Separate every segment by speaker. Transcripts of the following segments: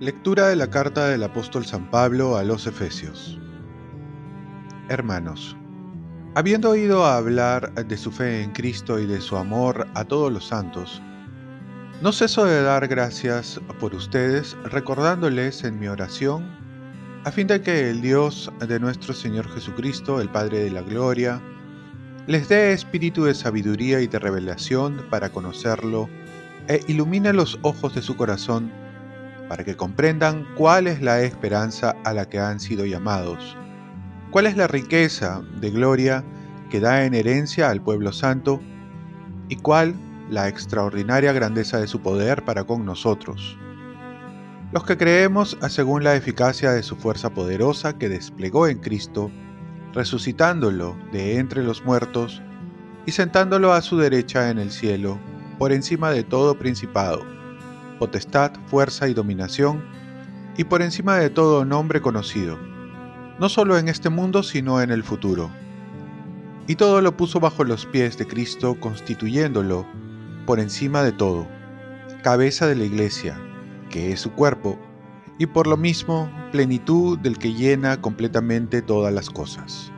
Speaker 1: Lectura de la carta del apóstol San Pablo a los Efesios. Hermanos, habiendo oído hablar de su fe en Cristo y de su amor a todos los santos, no ceso de dar gracias por ustedes, recordándoles en mi oración, a fin de que el Dios de nuestro Señor Jesucristo, el Padre de la Gloria, les dé espíritu de sabiduría y de revelación para conocerlo, e ilumine los ojos de su corazón, para que comprendan cuál es la esperanza a la que han sido llamados, cuál es la riqueza de gloria que da en herencia al pueblo santo, y cuál la extraordinaria grandeza de su poder para con nosotros. Los que creemos según la eficacia de su fuerza poderosa que desplegó en Cristo, resucitándolo de entre los muertos y sentándolo a su derecha en el cielo, por encima de todo principado potestad, fuerza y dominación, y por encima de todo nombre conocido, no solo en este mundo, sino en el futuro. Y todo lo puso bajo los pies de Cristo, constituyéndolo por encima de todo, cabeza de la iglesia, que es su cuerpo, y por lo mismo plenitud del que llena completamente todas las cosas.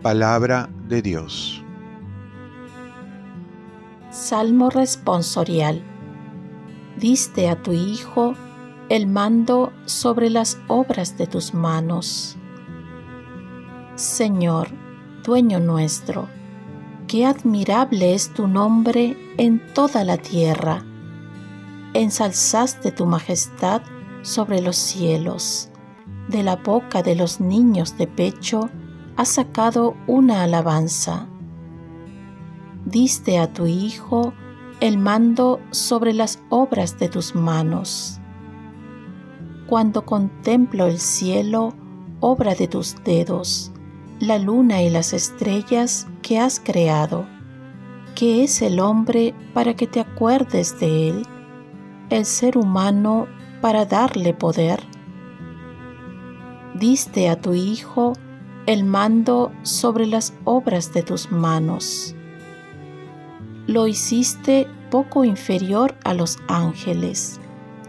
Speaker 1: Palabra de Dios.
Speaker 2: Salmo responsorial diste a tu Hijo el mando sobre las obras de tus manos. Señor, dueño nuestro, qué admirable es tu nombre en toda la tierra. Ensalzaste tu majestad sobre los cielos. De la boca de los niños de pecho has sacado una alabanza. Diste a tu Hijo el mando sobre las obras de tus manos. Cuando contemplo el cielo, obra de tus dedos, la luna y las estrellas que has creado, ¿qué es el hombre para que te acuerdes de él? El ser humano para darle poder. Diste a tu Hijo el mando sobre las obras de tus manos lo hiciste poco inferior a los ángeles,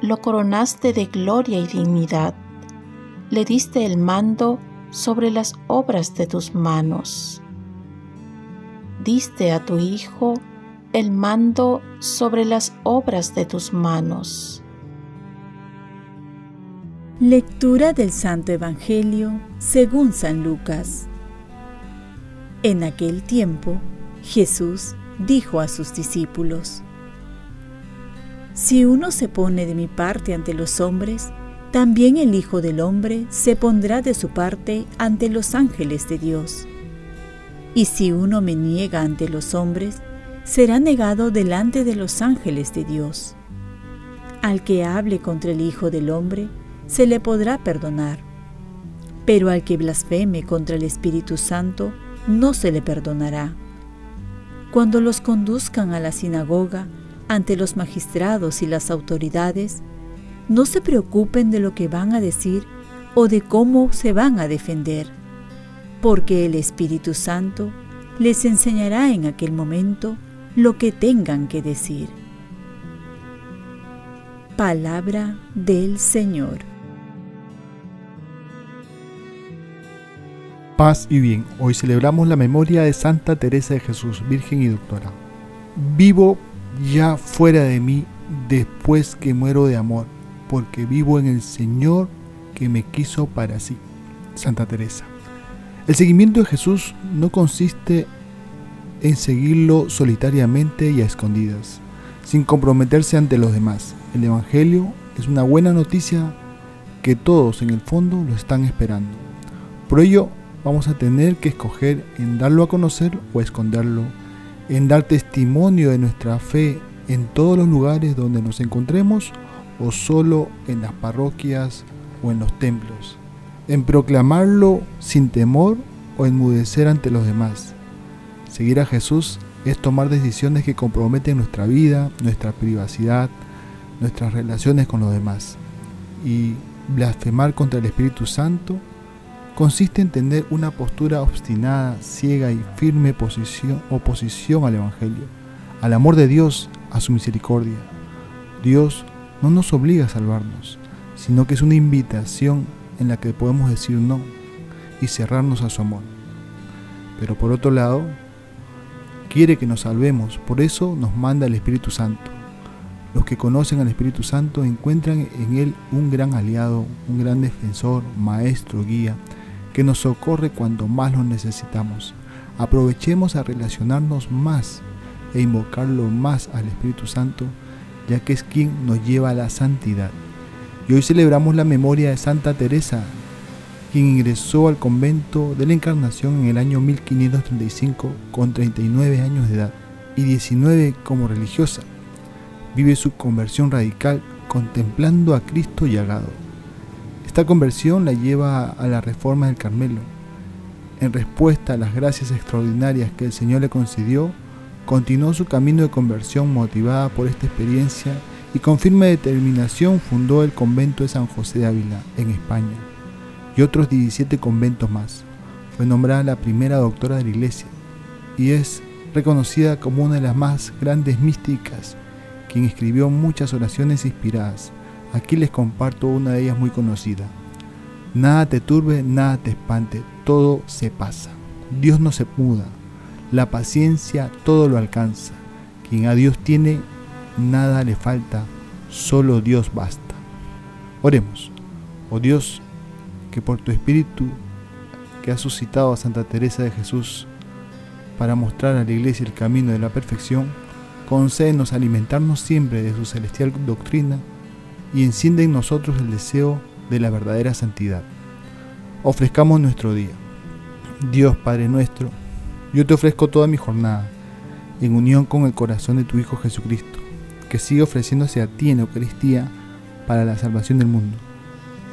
Speaker 2: lo coronaste de gloria y dignidad, le diste el mando sobre las obras de tus manos. Diste a tu Hijo el mando sobre las obras de tus manos.
Speaker 3: Lectura del Santo Evangelio según San Lucas. En aquel tiempo, Jesús dijo a sus discípulos, Si uno se pone de mi parte ante los hombres, también el Hijo del Hombre se pondrá de su parte ante los ángeles de Dios. Y si uno me niega ante los hombres, será negado delante de los ángeles de Dios. Al que hable contra el Hijo del Hombre, se le podrá perdonar, pero al que blasfeme contra el Espíritu Santo, no se le perdonará cuando los conduzcan a la sinagoga ante los magistrados y las autoridades, no se preocupen de lo que van a decir o de cómo se van a defender, porque el Espíritu Santo les enseñará en aquel momento lo que tengan que decir. Palabra del Señor.
Speaker 4: Paz y bien, hoy celebramos la memoria de Santa Teresa de Jesús, Virgen y Doctora. Vivo ya fuera de mí después que muero de amor, porque vivo en el Señor que me quiso para sí. Santa Teresa. El seguimiento de Jesús no consiste en seguirlo solitariamente y a escondidas, sin comprometerse ante los demás. El Evangelio es una buena noticia que todos en el fondo lo están esperando. Por ello, vamos a tener que escoger en darlo a conocer o esconderlo, en dar testimonio de nuestra fe en todos los lugares donde nos encontremos o solo en las parroquias o en los templos, en proclamarlo sin temor o enmudecer ante los demás. Seguir a Jesús es tomar decisiones que comprometen nuestra vida, nuestra privacidad, nuestras relaciones con los demás. Y blasfemar contra el Espíritu Santo consiste en tener una postura obstinada, ciega y firme posición, oposición al Evangelio, al amor de Dios, a su misericordia. Dios no nos obliga a salvarnos, sino que es una invitación en la que podemos decir no y cerrarnos a su amor. Pero por otro lado, quiere que nos salvemos, por eso nos manda el Espíritu Santo. Los que conocen al Espíritu Santo encuentran en Él un gran aliado, un gran defensor, maestro, guía, que nos socorre cuando más lo necesitamos. Aprovechemos a relacionarnos más e invocarlo más al Espíritu Santo, ya que es quien nos lleva a la santidad. Y hoy celebramos la memoria de Santa Teresa, quien ingresó al convento de la Encarnación en el año 1535 con 39 años de edad y 19 como religiosa. Vive su conversión radical contemplando a Cristo llagado esta conversión la lleva a la reforma del Carmelo. En respuesta a las gracias extraordinarias que el Señor le concedió, continuó su camino de conversión motivada por esta experiencia y con firme determinación fundó el convento de San José de Ávila, en España, y otros 17 conventos más. Fue nombrada la primera doctora de la Iglesia y es reconocida como una de las más grandes místicas, quien escribió muchas oraciones inspiradas Aquí les comparto una de ellas muy conocida. Nada te turbe, nada te espante, todo se pasa. Dios no se muda. La paciencia todo lo alcanza. Quien a Dios tiene, nada le falta, solo Dios basta. Oremos. Oh Dios, que por tu Espíritu que has suscitado a Santa Teresa de Jesús para mostrar a la Iglesia el camino de la perfección, concédenos alimentarnos siempre de su celestial doctrina y enciende en nosotros el deseo de la verdadera santidad. Ofrezcamos nuestro día. Dios Padre nuestro, yo te ofrezco toda mi jornada, en unión con el corazón de tu Hijo Jesucristo, que sigue ofreciéndose a ti en Eucaristía para la salvación del mundo.